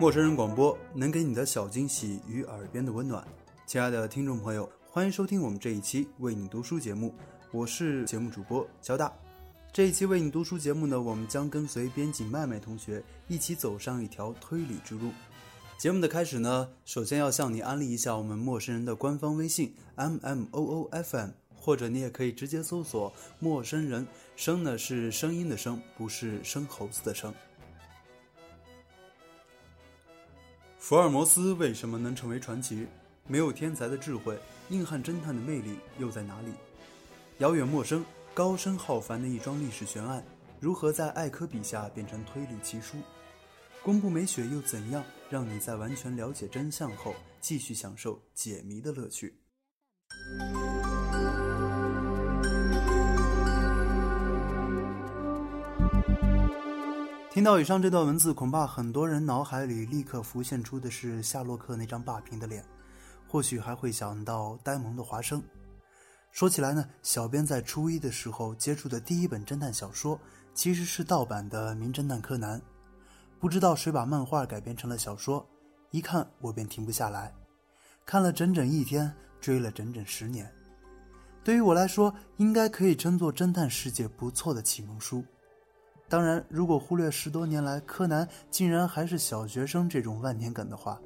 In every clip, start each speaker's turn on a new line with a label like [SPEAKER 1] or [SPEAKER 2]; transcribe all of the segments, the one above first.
[SPEAKER 1] 陌生人广播能给你的小惊喜与耳边的温暖。亲爱的听众朋友，欢迎收听我们这一期为你读书节目，我是节目主播交大。这一期为你读书节目呢，我们将跟随编辑麦麦同学一起走上一条推理之路。节目的开始呢，首先要向你安利一下我们陌生人的官方微信 m m o o f m，或者你也可以直接搜索“陌生人”，声呢是声音的声，不是生猴子的生。福尔摩斯为什么能成为传奇？没有天才的智慧，硬汉侦探的魅力又在哪里？遥远陌生、高深浩繁的一桩历史悬案，如何在艾科笔下变成推理奇书？公布美雪又怎样让你在完全了解真相后，继续享受解谜的乐趣？听到以上这段文字，恐怕很多人脑海里立刻浮现出的是夏洛克那张霸屏的脸，或许还会想到呆萌的华生。说起来呢，小编在初一的时候接触的第一本侦探小说，其实是盗版的《名侦探柯南》。不知道谁把漫画改编成了小说，一看我便停不下来，看了整整一天，追了整整十年。对于我来说，应该可以称作侦探世界不错的启蒙书。当然，如果忽略十多年来柯南竟然还是小学生这种万年梗的话，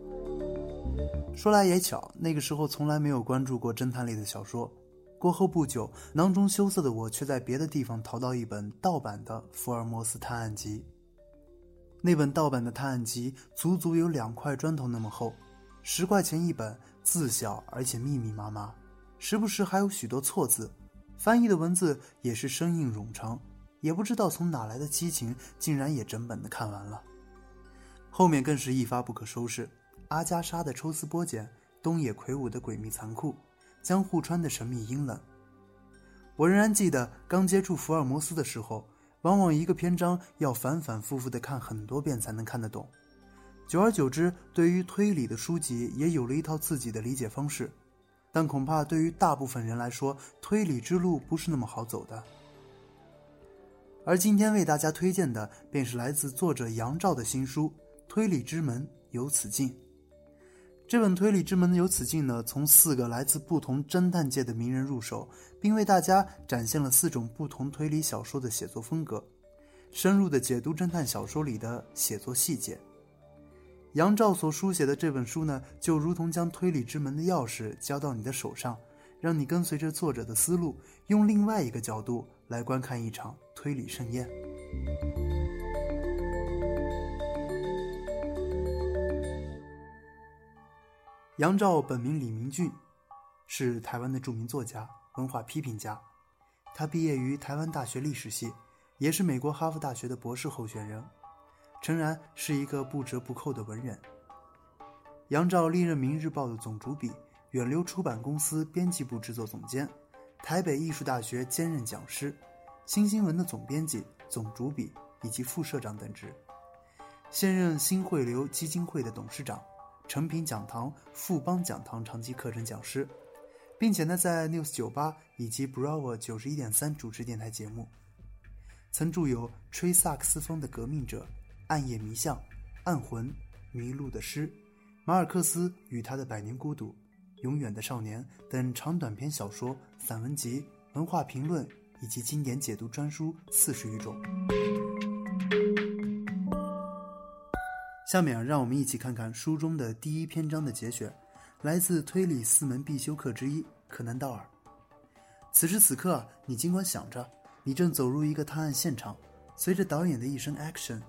[SPEAKER 1] 说来也巧，那个时候从来没有关注过侦探类的小说。过后不久，囊中羞涩的我却在别的地方淘到一本盗版的《福尔摩斯探案集》。那本盗版的探案集足足有两块砖头那么厚，十块钱一本，字小而且密密麻麻，时不时还有许多错字，翻译的文字也是生硬冗长。也不知道从哪来的激情，竟然也整本的看完了。后面更是一发不可收拾，阿加莎的抽丝剥茧，东野圭吾的诡秘残酷，江户川的神秘阴冷。我仍然记得刚接触福尔摩斯的时候，往往一个篇章要反反复复的看很多遍才能看得懂。久而久之，对于推理的书籍也有了一套自己的理解方式，但恐怕对于大部分人来说，推理之路不是那么好走的。而今天为大家推荐的，便是来自作者杨照的新书《推理之门由此境》。这本《推理之门由此境》呢，从四个来自不同侦探界的名人入手，并为大家展现了四种不同推理小说的写作风格，深入的解读侦探小说里的写作细节。杨照所书写的这本书呢，就如同将推理之门的钥匙交到你的手上，让你跟随着作者的思路，用另外一个角度。来观看一场推理盛宴。杨照本名李明俊，是台湾的著名作家、文化批评家。他毕业于台湾大学历史系，也是美国哈佛大学的博士候选人。诚然是一个不折不扣的文人。杨照历任《明日报》的总主笔，远流出版公司编辑部制作总监。台北艺术大学兼任讲师，新新闻的总编辑、总主笔以及副社长等职，现任新汇流基金会的董事长，诚品讲堂、富邦讲堂长期课程讲师，并且呢在 News 九八以及 Bravo 九十一点三主持电台节目，曾著有《吹萨克斯风的革命者》《暗夜迷巷》《暗魂》《迷路的诗》《马尔克斯与他的百年孤独》。永远的少年等长短篇小说、散文集、文化评论以及经典解读专书四十余种。下面啊让我们一起看看书中的第一篇章的节选，来自推理四门必修课之一《柯南道尔》。此时此刻，你尽管想着，你正走入一个探案现场，随着导演的一声 “action”，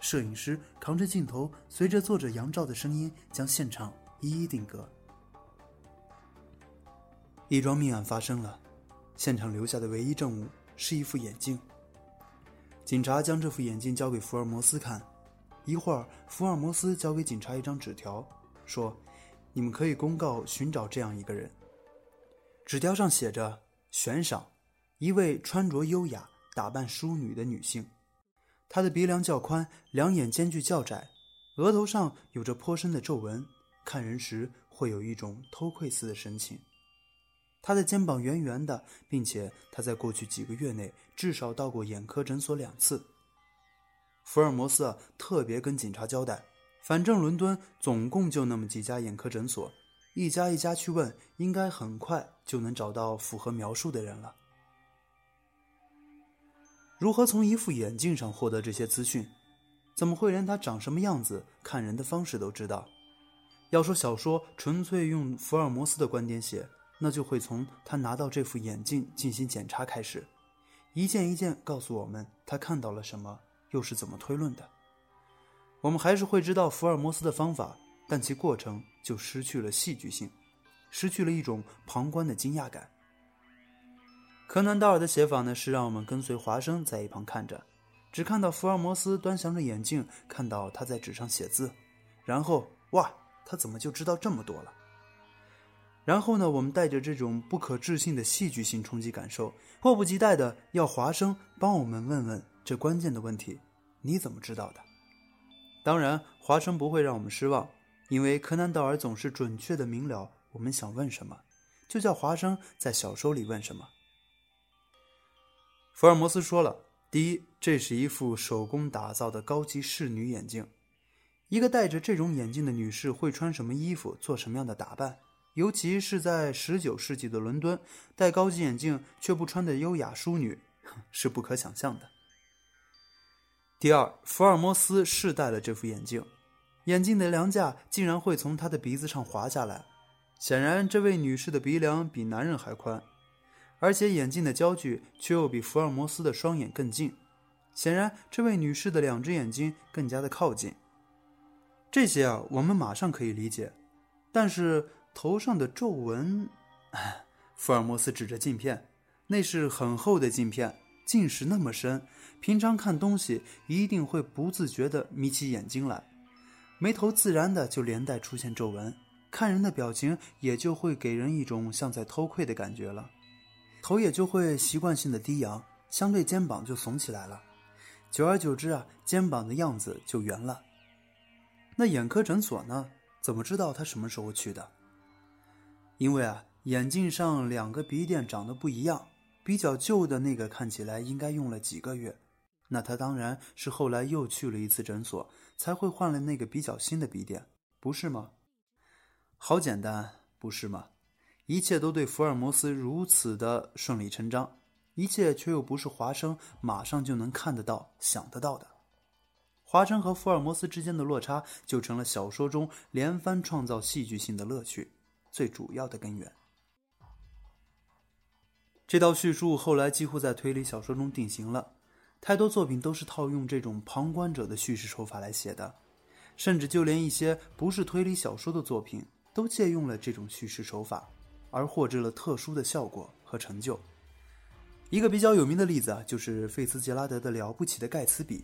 [SPEAKER 1] 摄影师扛着镜头，随着作者杨照的声音，将现场一一定格。一桩命案发生了，现场留下的唯一证物是一副眼镜。警察将这副眼镜交给福尔摩斯看，一会儿，福尔摩斯交给警察一张纸条，说：“你们可以公告寻找这样一个人。”纸条上写着：“悬赏，一位穿着优雅、打扮淑女的女性，她的鼻梁较宽，两眼间距较窄，额头上有着颇深的皱纹，看人时会有一种偷窥似的神情。”他的肩膀圆圆的，并且他在过去几个月内至少到过眼科诊所两次。福尔摩斯特别跟警察交代，反正伦敦总共就那么几家眼科诊所，一家一家去问，应该很快就能找到符合描述的人了。如何从一副眼镜上获得这些资讯？怎么会连他长什么样子、看人的方式都知道？要说小说纯粹用福尔摩斯的观点写，那就会从他拿到这副眼镜进行检查开始，一件一件告诉我们他看到了什么，又是怎么推论的。我们还是会知道福尔摩斯的方法，但其过程就失去了戏剧性，失去了一种旁观的惊讶感。柯南道尔的写法呢，是让我们跟随华生在一旁看着。只看到福尔摩斯端详着眼镜，看到他在纸上写字，然后哇，他怎么就知道这么多了？然后呢，我们带着这种不可置信的戏剧性冲击感受，迫不及待的要华生帮我们问问这关键的问题：你怎么知道的？当然，华生不会让我们失望，因为柯南道尔总是准确的明了我们想问什么，就叫华生在小说里问什么。福尔摩斯说了。第一，这是一副手工打造的高级侍女眼镜。一个戴着这种眼镜的女士会穿什么衣服，做什么样的打扮？尤其是在十九世纪的伦敦，戴高级眼镜却不穿的优雅淑女，是不可想象的。第二，福尔摩斯试戴了这副眼镜，眼镜的梁架竟然会从他的鼻子上滑下来，显然这位女士的鼻梁比男人还宽。而且眼镜的焦距却又比福尔摩斯的双眼更近，显然这位女士的两只眼睛更加的靠近。这些啊，我们马上可以理解。但是头上的皱纹，福尔摩斯指着镜片，那是很厚的镜片，近视那么深，平常看东西一定会不自觉地眯起眼睛来，眉头自然的就连带出现皱纹，看人的表情也就会给人一种像在偷窥的感觉了。头也就会习惯性的低扬，相对肩膀就耸起来了，久而久之啊，肩膀的样子就圆了。那眼科诊所呢？怎么知道他什么时候去的？因为啊，眼镜上两个鼻垫长得不一样，比较旧的那个看起来应该用了几个月，那他当然是后来又去了一次诊所，才会换了那个比较新的鼻垫，不是吗？好简单，不是吗？一切都对福尔摩斯如此的顺理成章，一切却又不是华生马上就能看得到、想得到的。华生和福尔摩斯之间的落差，就成了小说中连番创造戏剧性的乐趣最主要的根源。这道叙述后来几乎在推理小说中定型了，太多作品都是套用这种旁观者的叙事手法来写的，甚至就连一些不是推理小说的作品，都借用了这种叙事手法。而获知了特殊的效果和成就。一个比较有名的例子啊，就是费茨杰拉德的《了不起的盖茨比》，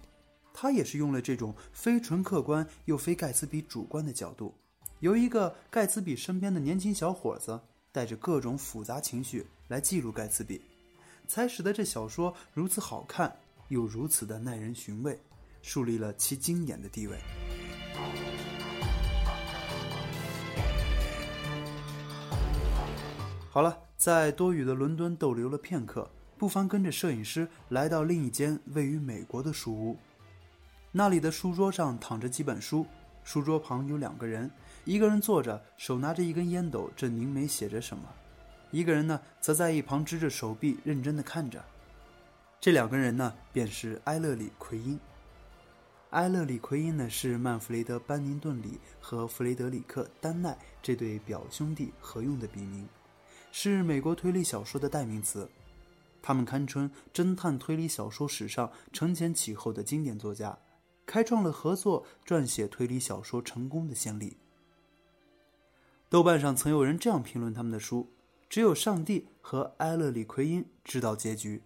[SPEAKER 1] 他也是用了这种非纯客观又非盖茨比主观的角度，由一个盖茨比身边的年轻小伙子带着各种复杂情绪来记录盖茨比，才使得这小说如此好看又如此的耐人寻味，树立了其经典的地位。好了，在多雨的伦敦逗留了片刻，不妨跟着摄影师来到另一间位于美国的书屋。那里的书桌上躺着几本书，书桌旁有两个人，一个人坐着，手拿着一根烟斗，正凝眉写着什么；一个人呢，则在一旁支着手臂，认真的看着。这两个人呢，便是埃勒里·奎因。埃勒里·奎因呢，是曼弗雷德·班宁顿里和弗雷德里克·丹奈这对表兄弟合用的笔名。是美国推理小说的代名词，他们堪称侦探推理小说史上承前启后的经典作家，开创了合作撰写推理小说成功的先例。豆瓣上曾有人这样评论他们的书：“只有上帝和埃勒里·奎因知道结局。”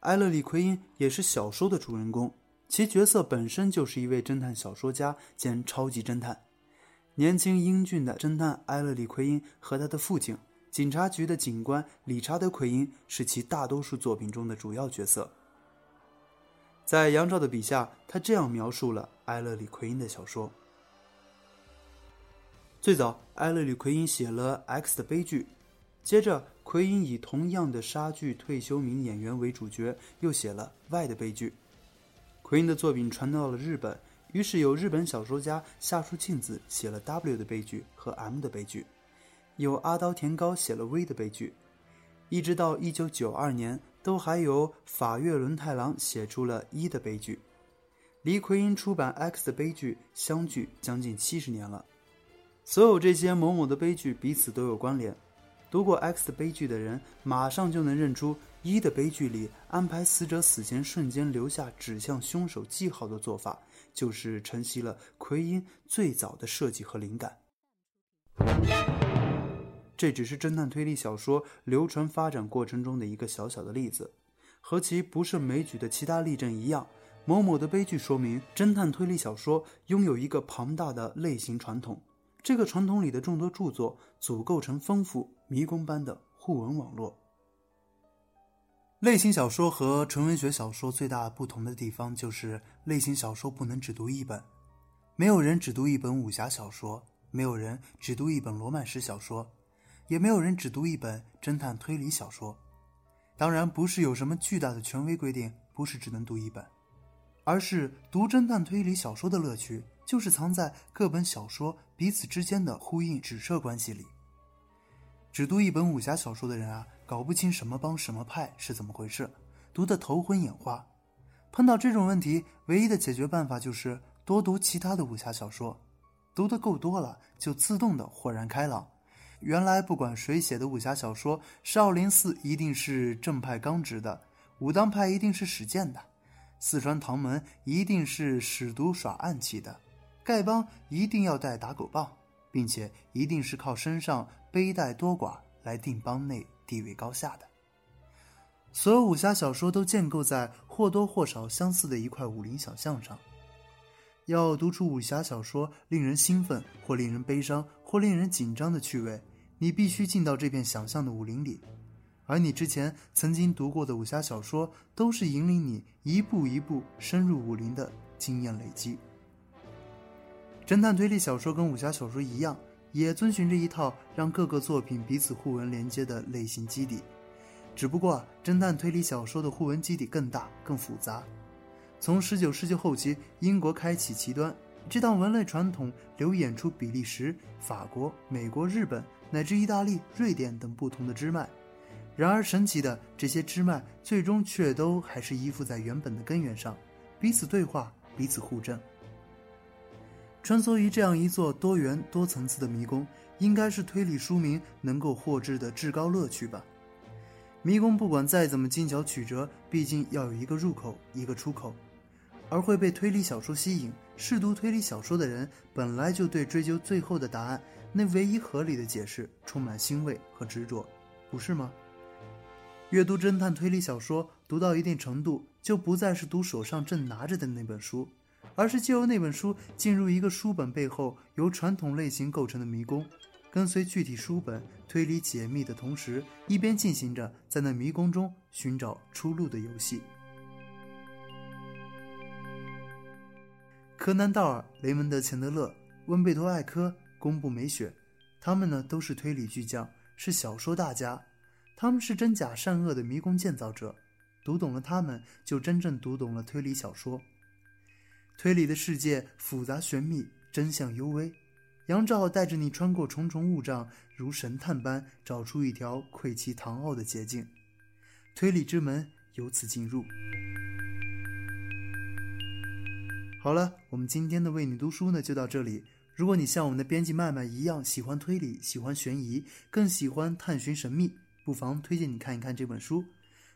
[SPEAKER 1] 埃勒里·奎因也是小说的主人公，其角色本身就是一位侦探小说家兼超级侦探。年轻英俊的侦探埃勒里·奎因和他的父亲，警察局的警官理查德·奎因是其大多数作品中的主要角色。在杨照的笔下，他这样描述了埃勒里·奎因的小说：最早，埃勒里·奎因写了《X 的悲剧》，接着，奎因以同样的杀剧退休名演员为主角，又写了《Y 的悲剧》。奎因的作品传到了日本。于是有日本小说家夏树庆子写了 W 的悲剧和 M 的悲剧，有阿刀田高写了 V 的悲剧，一直到一九九二年，都还有法月轮太郎写出了一的悲剧。离奎因出版 X 的悲剧相距将近七十年了。所有这些某某的悲剧彼此都有关联。读过 X 的悲剧的人，马上就能认出一的悲剧里安排死者死前瞬间留下指向凶手记号的做法，就是承袭了奎因最早的设计和灵感。这只是侦探推理小说流传发展过程中的一个小小的例子，和其不胜枚举的其他例证一样，某某的悲剧说明侦探推理小说拥有一个庞大的类型传统。这个传统里的众多著作组构成丰富迷宫般的互文网络。类型小说和纯文学小说最大不同的地方就是，类型小说不能只读一本，没有人只读一本武侠小说，没有人只读一本罗曼史小说，也没有人只读一本侦探推理小说。当然，不是有什么巨大的权威规定，不是只能读一本，而是读侦探推理小说的乐趣。就是藏在各本小说彼此之间的呼应指涉关系里。只读一本武侠小说的人啊，搞不清什么帮什么派是怎么回事，读得头昏眼花。碰到这种问题，唯一的解决办法就是多读其他的武侠小说，读得够多了，就自动的豁然开朗。原来不管谁写的武侠小说，少林寺一定是正派刚直的，武当派一定是使剑的，四川唐门一定是使毒耍暗器的。丐帮一定要带打狗棒，并且一定是靠身上背带多寡来定帮内地位高下的。所有武侠小说都建构在或多或少相似的一块武林小巷上。要读出武侠小说令人兴奋或令人悲伤或令人紧张的趣味，你必须进到这片想象的武林里，而你之前曾经读过的武侠小说，都是引领你一步一步深入武林的经验累积。侦探推理小说跟武侠小说一样，也遵循着一套让各个作品彼此互文连接的类型基底，只不过侦探推理小说的互文基底更大、更复杂。从十九世纪后期英国开启奇端，这档文类传统流演出比利时、法国、美国、日本乃至意大利、瑞典等不同的支脉。然而神奇的，这些支脉最终却都还是依附在原本的根源上，彼此对话，彼此互证。穿梭于这样一座多元多层次的迷宫，应该是推理书迷能够获知的至高乐趣吧。迷宫不管再怎么精巧曲折，毕竟要有一个入口，一个出口。而会被推理小说吸引、试读推理小说的人，本来就对追究最后的答案、那唯一合理的解释充满欣慰和执着，不是吗？阅读侦探推理小说，读到一定程度，就不再是读手上正拿着的那本书。而是借由那本书进入一个书本背后由传统类型构成的迷宫，跟随具体书本推理解密的同时，一边进行着在那迷宫中寻找出路的游戏。柯南·道尔、雷蒙德·钱德勒、温贝托·艾科、宫部美雪，他们呢都是推理巨匠，是小说大家，他们是真假善恶的迷宫建造者。读懂了他们，就真正读懂了推理小说。推理的世界复杂玄秘，真相幽微。杨照带着你穿过重重雾障，如神探般找出一条窥其堂奥的捷径。推理之门由此进入。好了，我们今天的为你读书呢就到这里。如果你像我们的编辑麦麦一样喜欢推理、喜欢悬疑、更喜欢探寻神秘，不妨推荐你看一看这本书。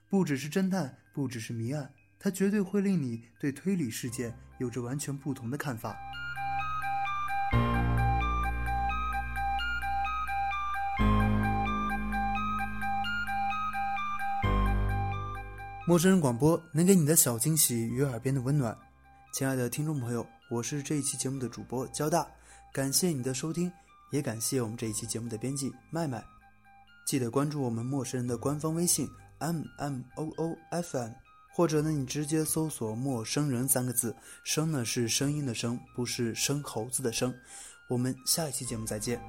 [SPEAKER 1] 不只是侦探，不只是谜案。它绝对会令你对推理事件有着完全不同的看法。陌生人广播能给你的小惊喜与耳边的温暖。亲爱的听众朋友，我是这一期节目的主播交大，感谢你的收听，也感谢我们这一期节目的编辑麦麦。记得关注我们陌生人的官方微信 m m o o f m。或者呢，你直接搜索“陌生人”三个字，“声”呢是声音的“声”，不是生猴子的“生”。我们下一期节目再见。